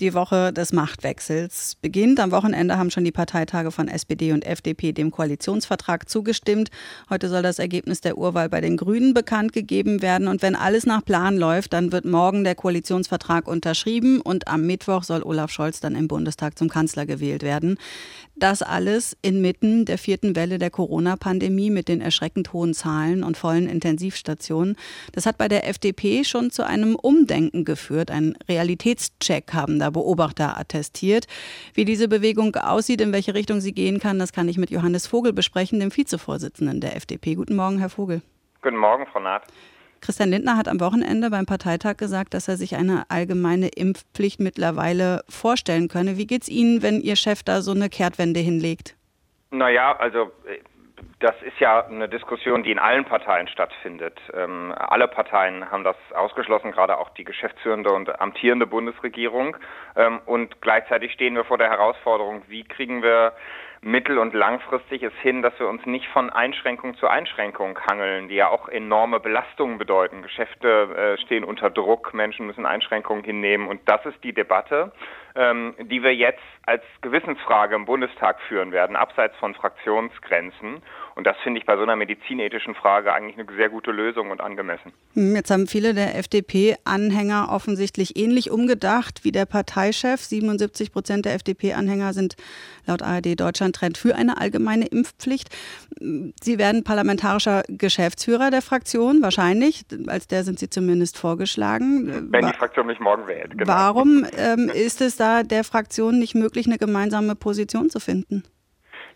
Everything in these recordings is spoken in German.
Die Woche des Machtwechsels beginnt. Am Wochenende haben schon die Parteitage von SPD und FDP dem Koalitionsvertrag zugestimmt. Heute soll das Ergebnis der Urwahl bei den Grünen bekannt gegeben werden. Und wenn alles nach Plan läuft, dann wird morgen der Koalitionsvertrag unterschrieben und am Mittwoch soll Olaf Scholz dann im Bundestag zum Kanzler gewählt werden. Das alles inmitten der vierten Welle der Corona-Pandemie mit den erschreckend hohen Zahlen und vollen Intensivstationen. Das hat bei der FDP schon zu einem Umdenken geführt. Ein Realitätscheck haben da Beobachter attestiert. Wie diese Bewegung aussieht, in welche Richtung sie gehen kann, das kann ich mit Johannes Vogel besprechen, dem Vizevorsitzenden der FDP. Guten Morgen, Herr Vogel. Guten Morgen, Frau Naht. Christian Lindner hat am Wochenende beim Parteitag gesagt, dass er sich eine allgemeine Impfpflicht mittlerweile vorstellen könne. Wie geht es Ihnen, wenn Ihr Chef da so eine Kehrtwende hinlegt? Naja, also das ist ja eine Diskussion, die in allen Parteien stattfindet. Ähm, alle Parteien haben das ausgeschlossen, gerade auch die geschäftsführende und amtierende Bundesregierung. Ähm, und gleichzeitig stehen wir vor der Herausforderung, wie kriegen wir mittel- und langfristig es hin, dass wir uns nicht von Einschränkung zu Einschränkung hangeln, die ja auch enorme Belastungen bedeuten. Geschäfte äh, stehen unter Druck, Menschen müssen Einschränkungen hinnehmen und das ist die Debatte, ähm, die wir jetzt als Gewissensfrage im Bundestag führen werden, abseits von Fraktionsgrenzen. Und das finde ich bei so einer medizinethischen Frage eigentlich eine sehr gute Lösung und angemessen. Hm, jetzt haben viele der FDP-Anhänger offensichtlich ähnlich umgedacht wie der Parteichef. 77 Prozent der FDP-Anhänger sind laut ARD Deutschland Trend für eine allgemeine Impfpflicht. Sie werden parlamentarischer Geschäftsführer der Fraktion, wahrscheinlich. Als der sind Sie zumindest vorgeschlagen. Wenn die Fraktion mich morgen wählt. Genau. Warum ähm, ist es da der Fraktion nicht möglich, eine gemeinsame Position zu finden?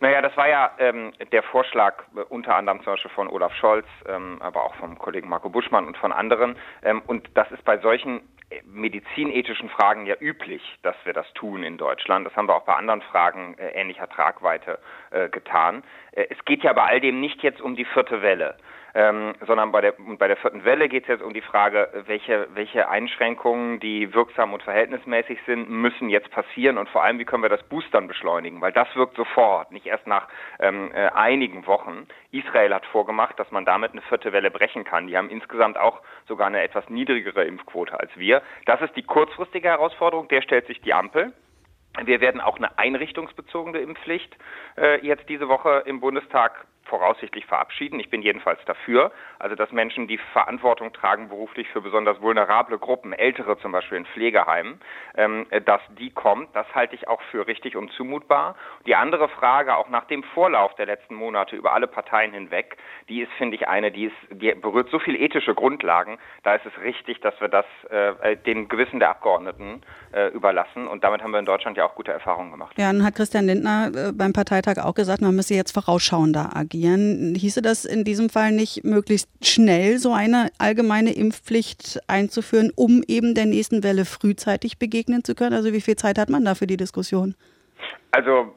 Naja, das war ja ähm, der Vorschlag äh, unter anderem zum Beispiel von Olaf Scholz, ähm, aber auch vom Kollegen Marco Buschmann und von anderen. Ähm, und das ist bei solchen medizinethischen Fragen ja üblich, dass wir das tun in Deutschland. Das haben wir auch bei anderen Fragen äh, ähnlicher Tragweite äh, getan. Äh, es geht ja bei all dem nicht jetzt um die vierte Welle ähm, sondern bei der, bei der vierten Welle geht es jetzt um die Frage, welche, welche Einschränkungen, die wirksam und verhältnismäßig sind, müssen jetzt passieren und vor allem, wie können wir das Boostern beschleunigen, weil das wirkt sofort, nicht erst nach ähm, äh, einigen Wochen. Israel hat vorgemacht, dass man damit eine vierte Welle brechen kann. Die haben insgesamt auch sogar eine etwas niedrigere Impfquote als wir. Das ist die kurzfristige Herausforderung, der stellt sich die Ampel. Wir werden auch eine einrichtungsbezogene Impfpflicht äh, jetzt diese Woche im Bundestag voraussichtlich verabschieden. Ich bin jedenfalls dafür, also dass Menschen, die Verantwortung tragen beruflich für besonders vulnerable Gruppen, Ältere zum Beispiel in Pflegeheimen, ähm, dass die kommt. Das halte ich auch für richtig und zumutbar. Die andere Frage, auch nach dem Vorlauf der letzten Monate über alle Parteien hinweg, die ist, finde ich, eine, die, ist, die berührt so viel ethische Grundlagen. Da ist es richtig, dass wir das äh, dem Gewissen der Abgeordneten äh, überlassen. Und damit haben wir in Deutschland ja auch gute Erfahrungen gemacht. Ja, dann hat Christian Lindner äh, beim Parteitag auch gesagt, man müsse jetzt vorausschauender agieren. Hieße das in diesem Fall nicht möglichst schnell so eine allgemeine Impfpflicht einzuführen, um eben der nächsten Welle frühzeitig begegnen zu können? Also wie viel Zeit hat man da für die Diskussion? Also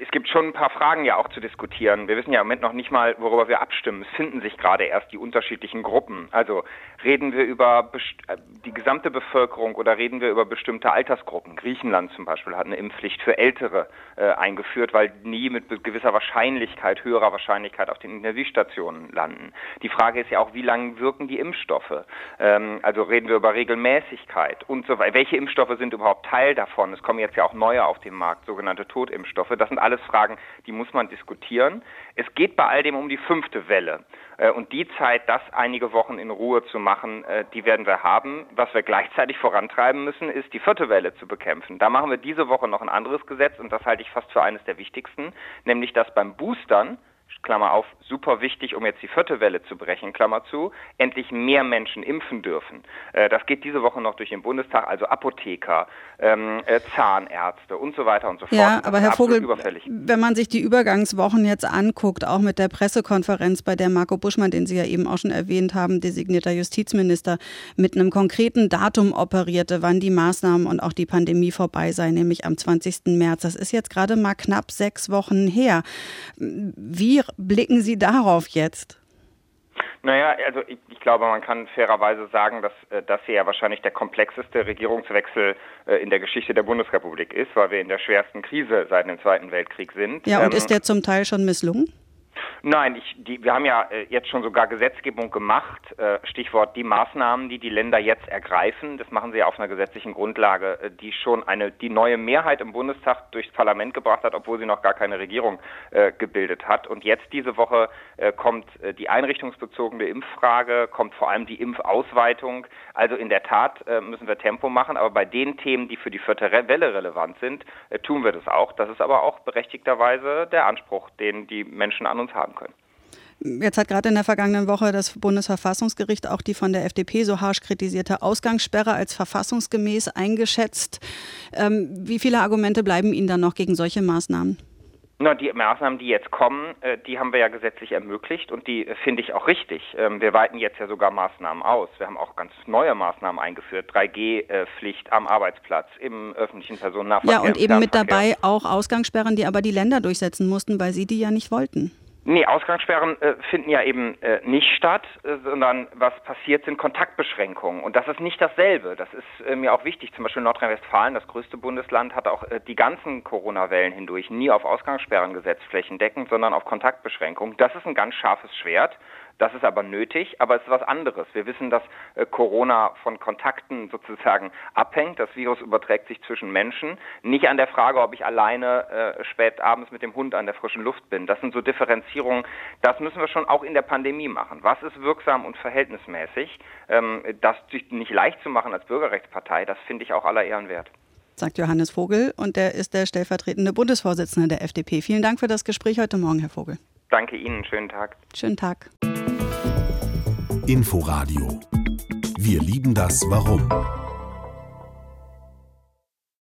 es gibt schon ein paar Fragen ja auch zu diskutieren. Wir wissen ja im Moment noch nicht mal, worüber wir abstimmen. Es finden sich gerade erst die unterschiedlichen Gruppen. Also reden wir über äh, die gesamte Bevölkerung oder reden wir über bestimmte Altersgruppen? Griechenland zum Beispiel hat eine Impfpflicht für Ältere äh, eingeführt, weil nie mit gewisser Wahrscheinlichkeit, höherer Wahrscheinlichkeit auf den Intensivstationen landen. Die Frage ist ja auch, wie lange wirken die Impfstoffe? Ähm, also reden wir über Regelmäßigkeit und so weiter. Welche Impfstoffe sind überhaupt Teil davon? Es kommen jetzt ja auch neue auf den Markt, sogenannte Totimpfstoffe. Das sind alles Fragen, die muss man diskutieren. Es geht bei all dem um die fünfte Welle. Äh, und die Zeit, das einige Wochen in Ruhe zu machen, äh, die werden wir haben. Was wir gleichzeitig vorantreiben müssen, ist die vierte Welle zu bekämpfen. Da machen wir diese Woche noch ein anderes Gesetz und das halte ich fast für eines der wichtigsten, nämlich dass beim Boostern Klammer auf, super wichtig, um jetzt die vierte Welle zu brechen, Klammer zu, endlich mehr Menschen impfen dürfen. Äh, das geht diese Woche noch durch den Bundestag, also Apotheker, ähm, äh, Zahnärzte und so weiter und so fort. Ja, aber Herr Vogel, wenn man sich die Übergangswochen jetzt anguckt, auch mit der Pressekonferenz, bei der Marco Buschmann, den Sie ja eben auch schon erwähnt haben, designierter Justizminister, mit einem konkreten Datum operierte, wann die Maßnahmen und auch die Pandemie vorbei sei, nämlich am 20. März. Das ist jetzt gerade mal knapp sechs Wochen her. Wie blicken Sie darauf jetzt? Naja, also ich, ich, glaube, man kann fairerweise sagen, dass äh, das hier ja wahrscheinlich der komplexeste Regierungswechsel äh, in der Geschichte der Bundesrepublik ist, weil wir in der schwersten Krise seit dem Zweiten Weltkrieg sind. Ja, und ähm, ist der zum Teil schon misslungen? Nein, ich, die, wir haben ja äh, jetzt schon sogar Gesetzgebung gemacht. Äh, Stichwort die Maßnahmen, die die Länder jetzt ergreifen. Das machen sie ja auf einer gesetzlichen Grundlage, äh, die schon eine die neue Mehrheit im Bundestag durchs Parlament gebracht hat, obwohl sie noch gar keine Regierung gebildet hat. Und jetzt diese Woche kommt die einrichtungsbezogene Impffrage, kommt vor allem die Impfausweitung. Also in der Tat müssen wir Tempo machen, aber bei den Themen, die für die vierte Welle relevant sind, tun wir das auch. Das ist aber auch berechtigterweise der Anspruch, den die Menschen an uns haben haben können. Jetzt hat gerade in der vergangenen Woche das Bundesverfassungsgericht auch die von der FDP so harsch kritisierte Ausgangssperre als verfassungsgemäß eingeschätzt. Ähm, wie viele Argumente bleiben Ihnen dann noch gegen solche Maßnahmen? Na, die Maßnahmen, die jetzt kommen, äh, die haben wir ja gesetzlich ermöglicht und die äh, finde ich auch richtig. Ähm, wir weiten jetzt ja sogar Maßnahmen aus. Wir haben auch ganz neue Maßnahmen eingeführt. 3G-Pflicht am Arbeitsplatz, im öffentlichen Personennahverkehr. Ja, und eben mit dabei auch Ausgangssperren, die aber die Länder durchsetzen mussten, weil sie die ja nicht wollten. Nee, Ausgangssperren äh, finden ja eben äh, nicht statt, äh, sondern was passiert sind Kontaktbeschränkungen. Und das ist nicht dasselbe. Das ist äh, mir auch wichtig. Zum Beispiel Nordrhein-Westfalen, das größte Bundesland, hat auch äh, die ganzen Corona-Wellen hindurch nie auf Ausgangssperren gesetzt, flächendeckend, sondern auf Kontaktbeschränkungen. Das ist ein ganz scharfes Schwert. Das ist aber nötig, aber es ist was anderes. Wir wissen, dass äh, Corona von Kontakten sozusagen abhängt. Das Virus überträgt sich zwischen Menschen. Nicht an der Frage, ob ich alleine äh, spät abends mit dem Hund an der frischen Luft bin. Das sind so Differenzierungen. Das müssen wir schon auch in der Pandemie machen. Was ist wirksam und verhältnismäßig? Ähm, das sich nicht leicht zu machen als Bürgerrechtspartei, das finde ich auch aller Ehren wert sagt Johannes Vogel und der ist der stellvertretende Bundesvorsitzende der FDP. Vielen Dank für das Gespräch heute Morgen, Herr Vogel. Danke Ihnen, schönen Tag. Schönen Tag. Inforadio. Wir lieben das Warum.